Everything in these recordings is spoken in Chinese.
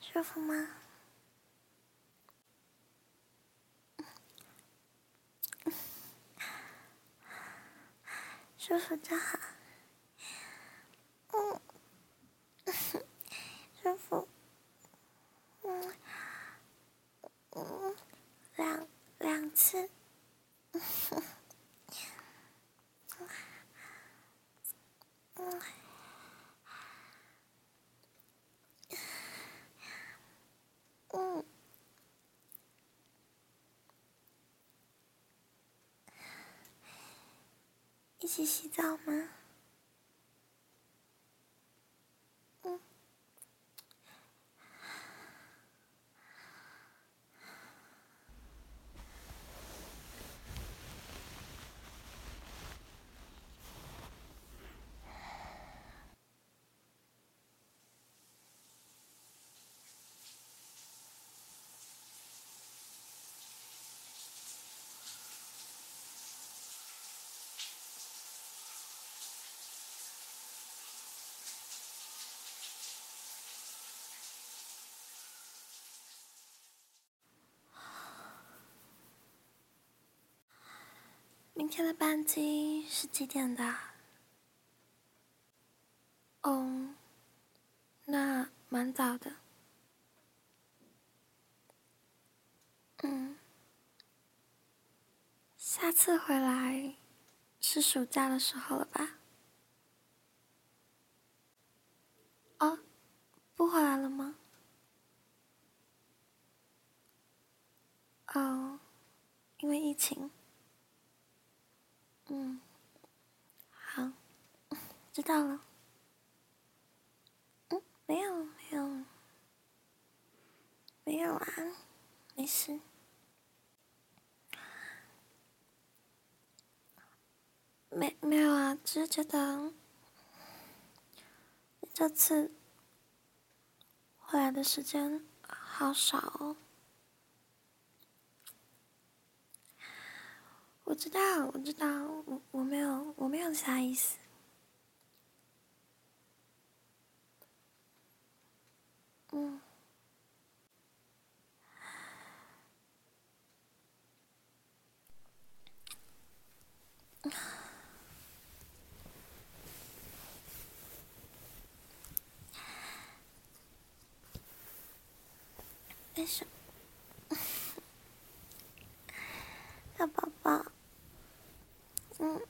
舒服吗？舒服就好。嗯，舒服。嗯，嗯，两两次。一去洗澡吗？天的班机是几点的？哦，那蛮早的。嗯，下次回来是暑假的时候了吧？哦，不回来了吗？哦，因为疫情。嗯，好，知道了。嗯，没有没有没有啊，没事。没没有啊，只是觉得这次回来的时间好少哦。我知道，我知道，我我没有，我没有其他意思。嗯，没事，小宝宝。嗯，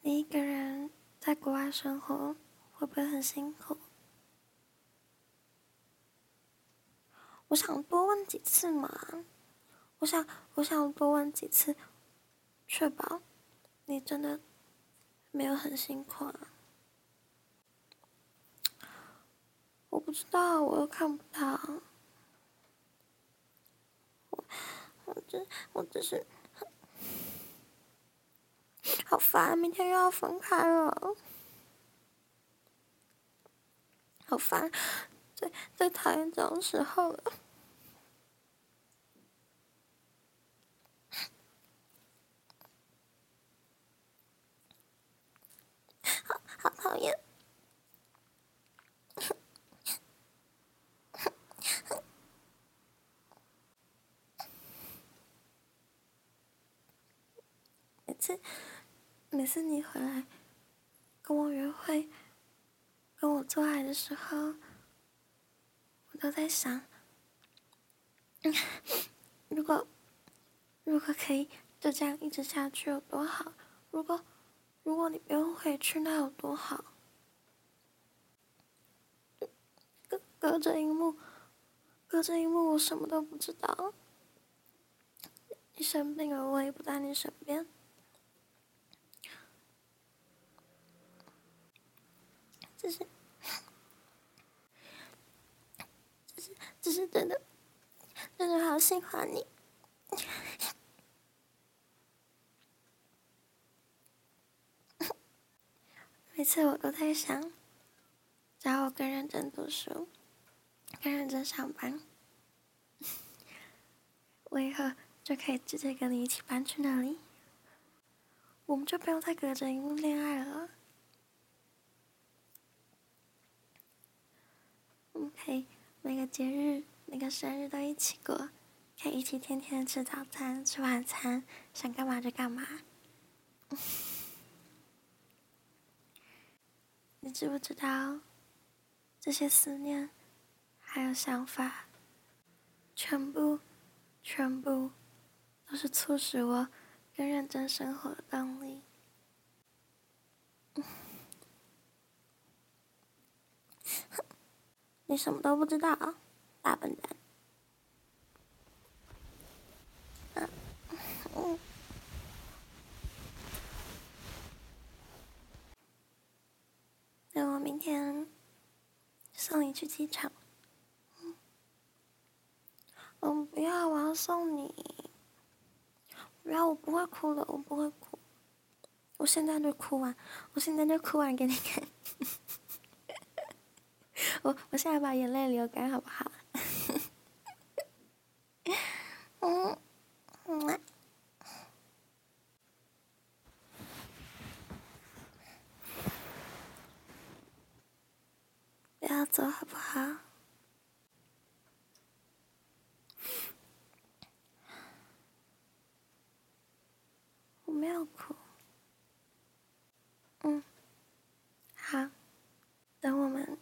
你一个人在国外生活会不会很辛苦？我想多问几次嘛，我想，我想多问几次，确保你真的没有很辛苦啊。我不知道，我又看不到。我只，我只是 好烦，明天又要分开了，好烦，最最讨厌这种时候了，好好讨厌。每次每次你回来跟我约会、跟我做爱的时候，我都在想，如果如果可以就这样一直下去有多好。如果如果你不用回去，那有多好？隔隔着荧幕，隔着荧幕，我什么都不知道。你生病了，我也不在你身边。只是，只是，真的，真的好喜欢你。每次我都在想，只要我更认真读书，更认真上班，我以后就可以直接跟你一起搬去那里，我们就不用再隔着荧幕恋爱了。我们可以那个节日、那个生日都一起过，可以一起天天吃早餐、吃晚餐，想干嘛就干嘛。你知不知道，这些思念还有想法，全部、全部都是促使我更认真生活的动力。你什么都不知道，大笨蛋！那我明天送你去机场。嗯，不要，我要送你。不要，我不会哭的，我不会哭。我现在就哭完，我现在就哭完给你看。我我现在把眼泪流干，好不好？嗯嗯，不要走，好不好？我没有哭。嗯，好，等我们。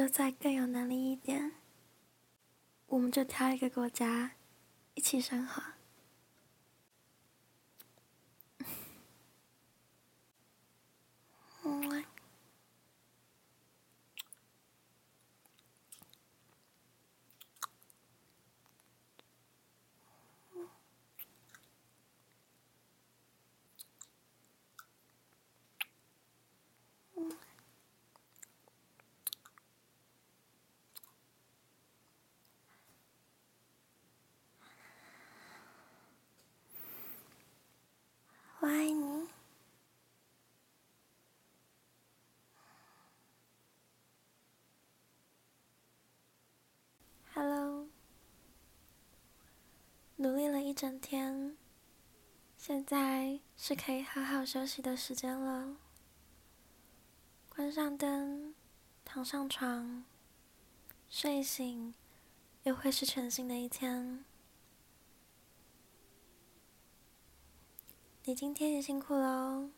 都再更有能力一点，我们就挑一个国家一起生活。我爱你，Hello，努力了一整天，现在是可以好好休息的时间了。关上灯，躺上床，睡醒，又会是全新的一天。你今天也辛苦了哦。